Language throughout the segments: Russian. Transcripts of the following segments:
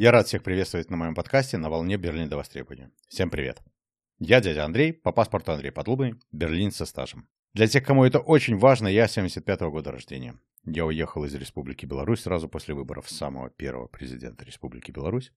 Я рад всех приветствовать на моем подкасте «На волне Берлин до востребования». Всем привет. Я дядя Андрей, по паспорту Андрей Подлубный, берлин со стажем. Для тех, кому это очень важно, я 75-го года рождения. Я уехал из Республики Беларусь сразу после выборов самого первого президента Республики Беларусь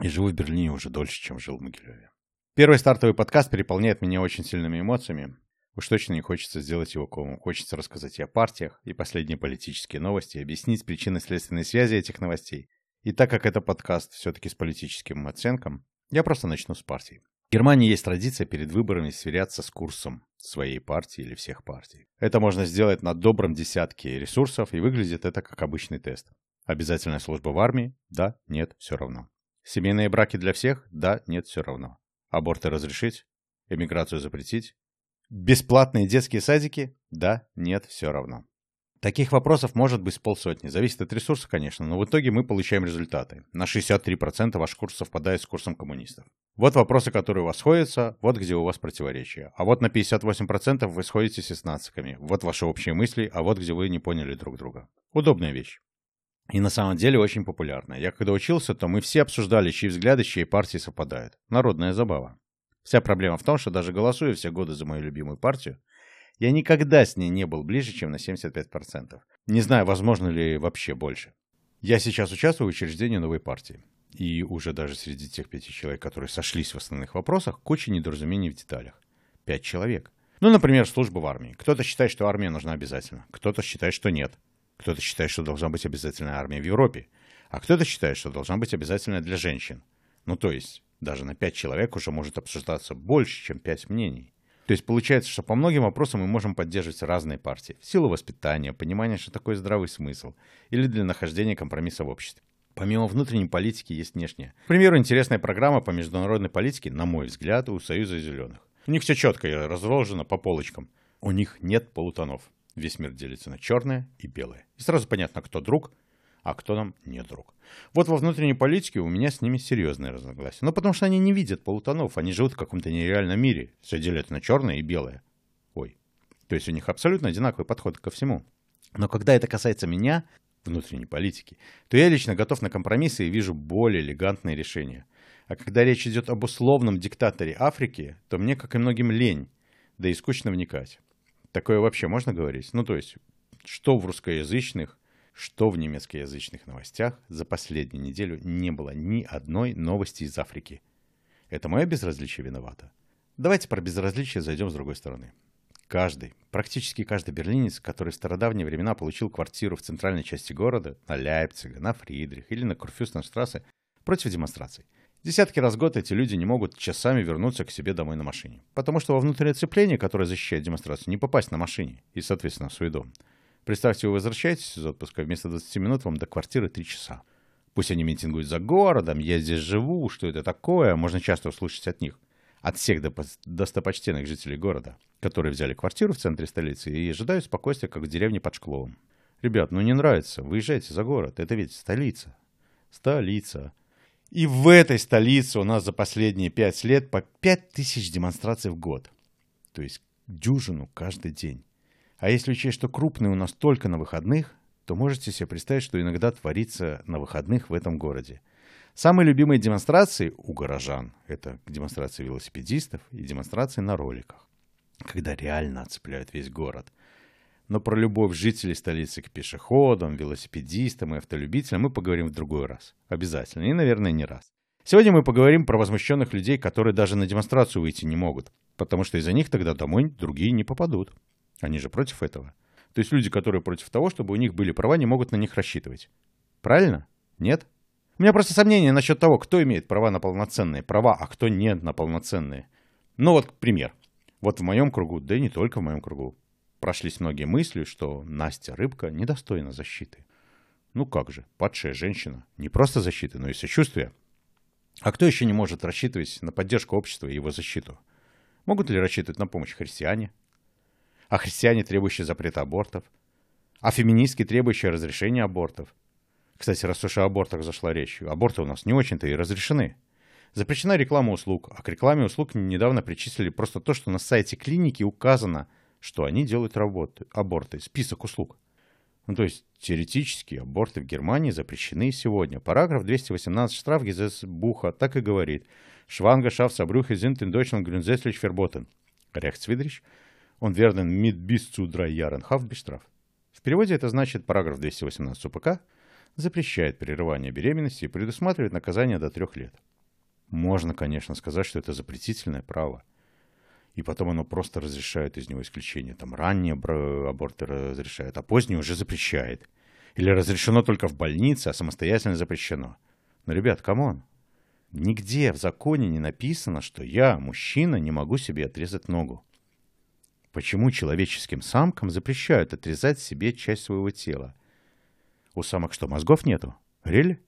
и живу в Берлине уже дольше, чем жил в Могилеве. Первый стартовый подкаст переполняет меня очень сильными эмоциями. Уж точно не хочется сделать его комом. Хочется рассказать и о партиях, и последние политические новости, объяснить причины следственной связи этих новостей, и так как это подкаст все-таки с политическим оценком, я просто начну с партии. В Германии есть традиция перед выборами сверяться с курсом своей партии или всех партий. Это можно сделать на добром десятке ресурсов, и выглядит это как обычный тест. Обязательная служба в армии? Да, нет, все равно. Семейные браки для всех? Да, нет, все равно. Аборты разрешить? Эмиграцию запретить? Бесплатные детские садики? Да, нет, все равно. Таких вопросов может быть полсотни. Зависит от ресурса, конечно, но в итоге мы получаем результаты. На 63% ваш курс совпадает с курсом коммунистов. Вот вопросы, которые у вас сходятся, вот где у вас противоречия. А вот на 58% вы сходитесь с нациками. Вот ваши общие мысли, а вот где вы не поняли друг друга. Удобная вещь. И на самом деле очень популярная. Я когда учился, то мы все обсуждали, чьи взгляды, чьи партии совпадают. Народная забава. Вся проблема в том, что даже голосуя все годы за мою любимую партию, я никогда с ней не был ближе, чем на 75%. Не знаю, возможно ли вообще больше. Я сейчас участвую в учреждении новой партии. И уже даже среди тех пяти человек, которые сошлись в основных вопросах, куча недоразумений в деталях. Пять человек. Ну, например, служба в армии. Кто-то считает, что армия нужна обязательно. Кто-то считает, что нет. Кто-то считает, что должна быть обязательная армия в Европе. А кто-то считает, что должна быть обязательная для женщин. Ну, то есть, даже на пять человек уже может обсуждаться больше, чем пять мнений. То есть получается, что по многим вопросам мы можем поддерживать разные партии. В силу воспитания, понимания, что такое здравый смысл, или для нахождения компромисса в обществе. Помимо внутренней политики есть внешняя. К примеру, интересная программа по международной политике, на мой взгляд, у Союза Зеленых. У них все четко разложено по полочкам. У них нет полутонов. Весь мир делится на черное и белое. И сразу понятно, кто друг, а кто нам не друг. Вот во внутренней политике у меня с ними серьезные разногласия. Ну, потому что они не видят полутонов, они живут в каком-то нереальном мире. Все делят на черное и белое. Ой. То есть у них абсолютно одинаковый подход ко всему. Но когда это касается меня, внутренней политики, то я лично готов на компромиссы и вижу более элегантные решения. А когда речь идет об условном диктаторе Африки, то мне, как и многим, лень, да и скучно вникать. Такое вообще можно говорить? Ну, то есть, что в русскоязычных, что в немецкоязычных новостях за последнюю неделю не было ни одной новости из Африки. Это мое безразличие виновато. Давайте про безразличие зайдем с другой стороны. Каждый, практически каждый берлинец, который в стародавние времена получил квартиру в центральной части города, на Ляйпцига, на Фридрих или на Курфюстенштрассе, против демонстраций. Десятки раз в год эти люди не могут часами вернуться к себе домой на машине. Потому что во внутреннее цепление, которое защищает демонстрацию, не попасть на машине и, соответственно, в свой дом. Представьте, вы возвращаетесь из отпуска, вместо 20 минут вам до квартиры 3 часа. Пусть они митингуют за городом, я здесь живу, что это такое, можно часто услышать от них. От всех достопочтенных жителей города, которые взяли квартиру в центре столицы и ожидают спокойствия, как в деревне под Шкловом. Ребят, ну не нравится, выезжайте за город, это ведь столица. Столица. И в этой столице у нас за последние пять лет по пять тысяч демонстраций в год. То есть дюжину каждый день. А если учесть, что крупные у нас только на выходных, то можете себе представить, что иногда творится на выходных в этом городе. Самые любимые демонстрации у горожан – это демонстрации велосипедистов и демонстрации на роликах, когда реально оцепляют весь город. Но про любовь жителей столицы к пешеходам, велосипедистам и автолюбителям мы поговорим в другой раз. Обязательно. И, наверное, не раз. Сегодня мы поговорим про возмущенных людей, которые даже на демонстрацию выйти не могут, потому что из-за них тогда домой другие не попадут. Они же против этого. То есть люди, которые против того, чтобы у них были права, не могут на них рассчитывать. Правильно? Нет? У меня просто сомнения насчет того, кто имеет права на полноценные права, а кто не на полноценные. Ну вот пример. Вот в моем кругу, да и не только в моем кругу, прошлись многие мысли, что Настя Рыбка недостойна защиты. Ну как же, падшая женщина. Не просто защиты, но и сочувствия. А кто еще не может рассчитывать на поддержку общества и его защиту? Могут ли рассчитывать на помощь христиане, а христиане, требующие запрета абортов, а феминистки, требующие разрешения абортов. Кстати, раз уж о абортах зашла речь, аборты у нас не очень-то и разрешены. Запрещена реклама услуг, а к рекламе услуг недавно причислили просто то, что на сайте клиники указано, что они делают работы, аборты, список услуг. Ну, то есть, теоретически аборты в Германии запрещены сегодня. Параграф 218 Штрафгезесбуха так и говорит. Шванга Шафсабрюхе sind in Deutschland grundsätzlich verboten. Rechtswidrig. Он верен mit bis zu drei Jahren Haftbestraf. В переводе это значит параграф 218 УПК запрещает прерывание беременности и предусматривает наказание до трех лет. Можно, конечно, сказать, что это запретительное право. И потом оно просто разрешает из него исключение. Там ранние аборты разрешают, а поздние уже запрещает. Или разрешено только в больнице, а самостоятельно запрещено. Но, ребят, come on. Нигде в законе не написано, что я, мужчина, не могу себе отрезать ногу. Почему человеческим самкам запрещают отрезать себе часть своего тела? У самок что, мозгов нету? Really?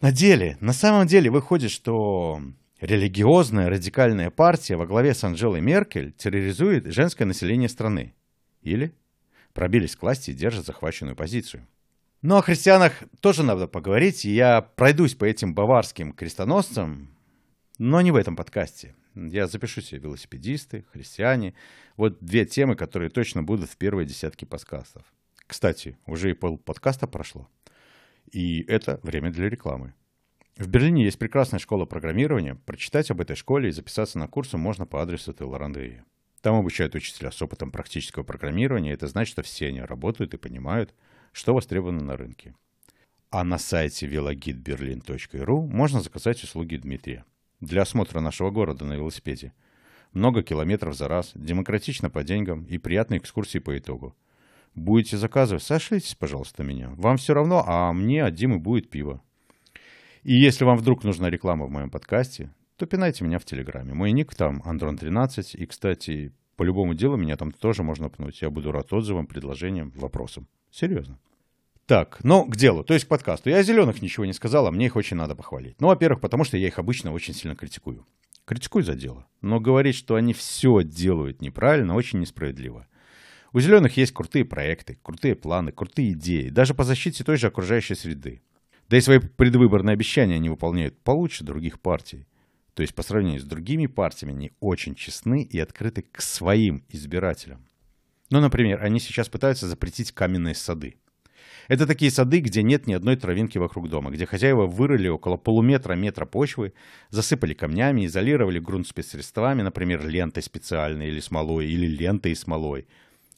На деле, на самом деле выходит, что религиозная радикальная партия во главе с Анжелой Меркель терроризует женское население страны. Или пробились к власти и держат захваченную позицию. Но ну, о христианах тоже надо поговорить, и я пройдусь по этим баварским крестоносцам, но не в этом подкасте. Я запишу себе велосипедисты, христиане. Вот две темы, которые точно будут в первой десятке подкастов. Кстати, уже и пол подкаста прошло. И это время для рекламы. В Берлине есть прекрасная школа программирования. Прочитать об этой школе и записаться на курсы можно по адресу Теллорандеи. Там обучают учителя с опытом практического программирования. Это значит, что все они работают и понимают, что востребовано на рынке. А на сайте velogidberlin.ru можно заказать услуги Дмитрия для осмотра нашего города на велосипеде. Много километров за раз, демократично по деньгам и приятные экскурсии по итогу. Будете заказывать, сошлитесь, пожалуйста, меня. Вам все равно, а мне от Димы будет пиво. И если вам вдруг нужна реклама в моем подкасте, то пинайте меня в Телеграме. Мой ник там Андрон13. И, кстати, по любому делу меня там тоже можно пнуть. Я буду рад отзывам, предложениям, вопросам. Серьезно. Так, ну, к делу, то есть к подкасту. Я о зеленых ничего не сказал, а мне их очень надо похвалить. Ну, во-первых, потому что я их обычно очень сильно критикую. Критикую за дело. Но говорить, что они все делают неправильно, очень несправедливо. У зеленых есть крутые проекты, крутые планы, крутые идеи, даже по защите той же окружающей среды. Да и свои предвыборные обещания они выполняют получше других партий. То есть по сравнению с другими партиями они очень честны и открыты к своим избирателям. Ну, например, они сейчас пытаются запретить каменные сады. Это такие сады, где нет ни одной травинки вокруг дома, где хозяева вырыли около полуметра-метра почвы, засыпали камнями, изолировали грунт спецсредствами, например, лентой специальной или смолой, или лентой и смолой,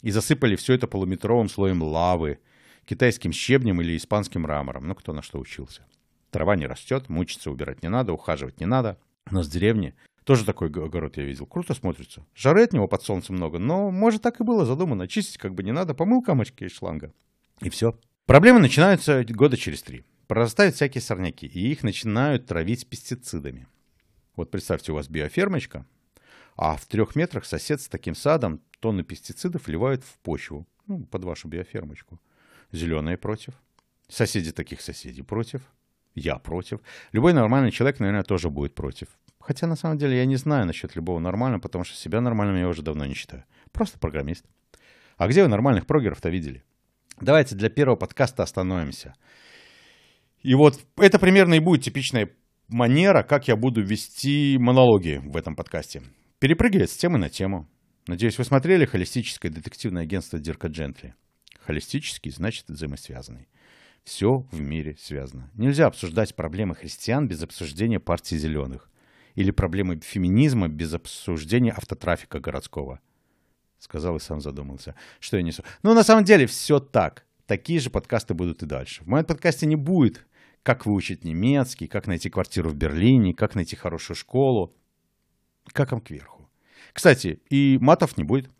и засыпали все это полуметровым слоем лавы, китайским щебнем или испанским мрамором, ну кто на что учился. Трава не растет, мучиться убирать не надо, ухаживать не надо. У нас в деревне тоже такой огород я видел. Круто смотрится. Жары от него под солнцем много, но может так и было задумано. Чистить как бы не надо, помыл камочки из шланга. И все. Проблемы начинаются года через три. Прорастают всякие сорняки, и их начинают травить пестицидами. Вот представьте, у вас биофермочка, а в трех метрах сосед с таким садом тонны пестицидов вливают в почву, ну, под вашу биофермочку. Зеленые против. Соседи таких соседей против. Я против. Любой нормальный человек, наверное, тоже будет против. Хотя, на самом деле, я не знаю насчет любого нормального, потому что себя нормальным я уже давно не считаю. Просто программист. А где вы нормальных прогеров-то видели? Давайте для первого подкаста остановимся. И вот это примерно и будет типичная манера, как я буду вести монологи в этом подкасте. Перепрыгивать с темы на тему. Надеюсь, вы смотрели холистическое детективное агентство Дирка Джентли. Холистический значит взаимосвязанный. Все в мире связано. Нельзя обсуждать проблемы христиан без обсуждения партии зеленых. Или проблемы феминизма без обсуждения автотрафика городского сказал и сам задумался, что я несу. Но на самом деле все так. Такие же подкасты будут и дальше. В моем подкасте не будет, как выучить немецкий, как найти квартиру в Берлине, как найти хорошую школу. Как вам кверху. Кстати, и матов не будет.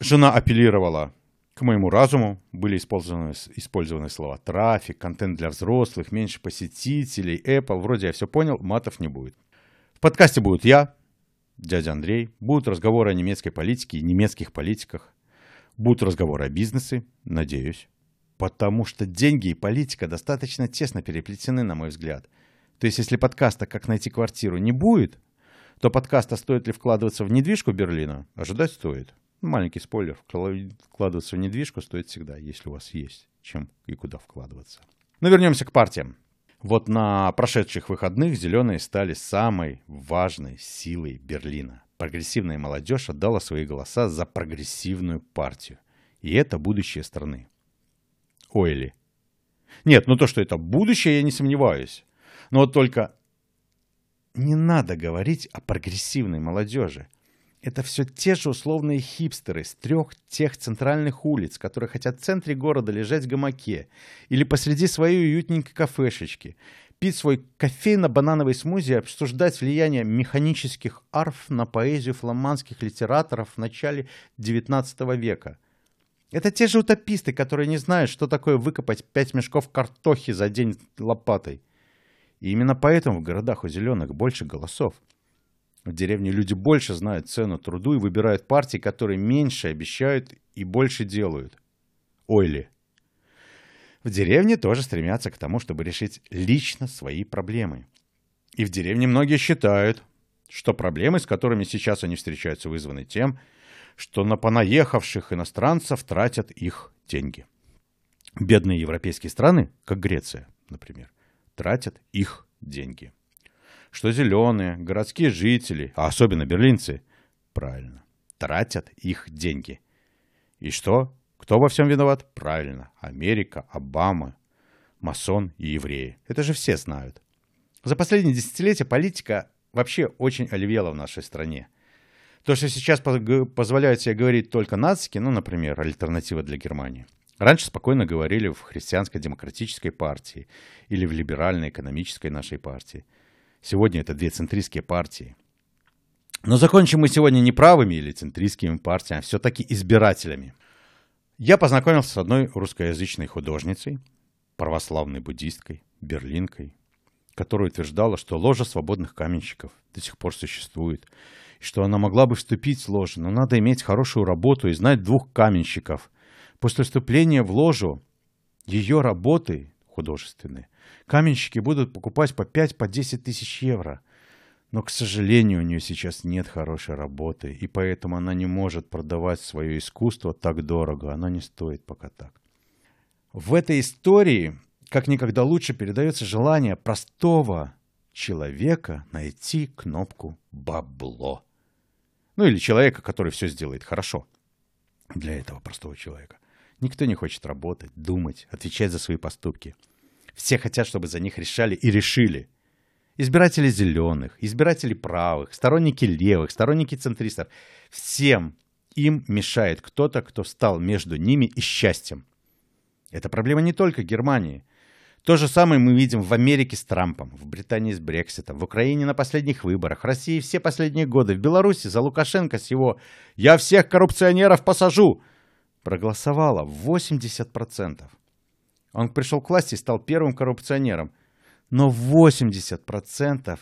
Жена апеллировала к моему разуму. Были использованы, использованы слова трафик, контент для взрослых, меньше посетителей, Apple. Вроде я все понял, матов не будет. В подкасте будут я, дядя Андрей. Будут разговоры о немецкой политике и немецких политиках. Будут разговоры о бизнесе, надеюсь. Потому что деньги и политика достаточно тесно переплетены, на мой взгляд. То есть, если подкаста «Как найти квартиру» не будет, то подкаста «Стоит ли вкладываться в недвижку Берлина?» ожидать стоит. Маленький спойлер. Вкладываться в недвижку стоит всегда, если у вас есть чем и куда вкладываться. Но вернемся к партиям. Вот на прошедших выходных зеленые стали самой важной силой Берлина. Прогрессивная молодежь отдала свои голоса за прогрессивную партию. И это будущее страны. Ойли. Нет, ну то, что это будущее, я не сомневаюсь. Но вот только не надо говорить о прогрессивной молодежи. Это все те же условные хипстеры с трех тех центральных улиц, которые хотят в центре города лежать в гамаке или посреди своей уютненькой кафешечки, пить свой кофейно-банановый смузи и обсуждать влияние механических арф на поэзию фламандских литераторов в начале XIX века. Это те же утописты, которые не знают, что такое выкопать пять мешков картохи за день лопатой. И именно поэтому в городах у зеленых больше голосов. В деревне люди больше знают цену труду и выбирают партии, которые меньше обещают и больше делают. Ойли. В деревне тоже стремятся к тому, чтобы решить лично свои проблемы. И в деревне многие считают, что проблемы, с которыми сейчас они встречаются, вызваны тем, что на понаехавших иностранцев тратят их деньги. Бедные европейские страны, как Греция, например, тратят их деньги. Что зеленые, городские жители, а особенно берлинцы, правильно, тратят их деньги. И что? Кто во всем виноват? Правильно, Америка, Обама, масон и евреи. Это же все знают. За последние десятилетия политика вообще очень оливела в нашей стране. То, что сейчас позволяют себе говорить только нацики, ну, например, альтернатива для Германии – Раньше спокойно говорили в христианской демократической партии или в либеральной экономической нашей партии. Сегодня это две центристские партии. Но закончим мы сегодня не правыми или центристскими партиями, а все-таки избирателями. Я познакомился с одной русскоязычной художницей, православной буддисткой, берлинкой, которая утверждала, что ложа свободных каменщиков до сих пор существует, и что она могла бы вступить в ложу, но надо иметь хорошую работу и знать двух каменщиков – После вступления в ложу ее работы художественные каменщики будут покупать по 5-10 по тысяч евро. Но, к сожалению, у нее сейчас нет хорошей работы, и поэтому она не может продавать свое искусство так дорого. Оно не стоит пока так. В этой истории как никогда лучше передается желание простого человека найти кнопку «бабло». Ну или человека, который все сделает хорошо для этого простого человека. Никто не хочет работать, думать, отвечать за свои поступки. Все хотят, чтобы за них решали и решили. Избиратели зеленых, избиратели правых, сторонники левых, сторонники центристов. Всем им мешает кто-то, кто стал между ними и счастьем. Это проблема не только Германии. То же самое мы видим в Америке с Трампом, в Британии с Брекситом, в Украине на последних выборах, в России все последние годы, в Беларуси за Лукашенко с его «я всех коррупционеров посажу», проголосовало 80%. Он пришел к власти и стал первым коррупционером. Но 80%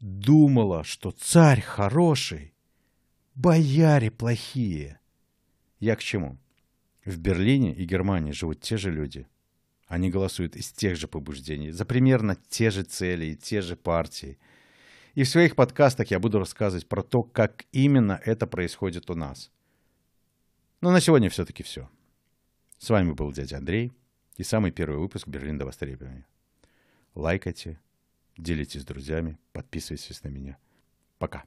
думало, что царь хороший, бояре плохие. Я к чему? В Берлине и Германии живут те же люди. Они голосуют из тех же побуждений, за примерно те же цели и те же партии. И в своих подкастах я буду рассказывать про то, как именно это происходит у нас. Но на сегодня все-таки все. С вами был дядя Андрей и самый первый выпуск «Берлин до востребования». Лайкайте, делитесь с друзьями, подписывайтесь на меня. Пока.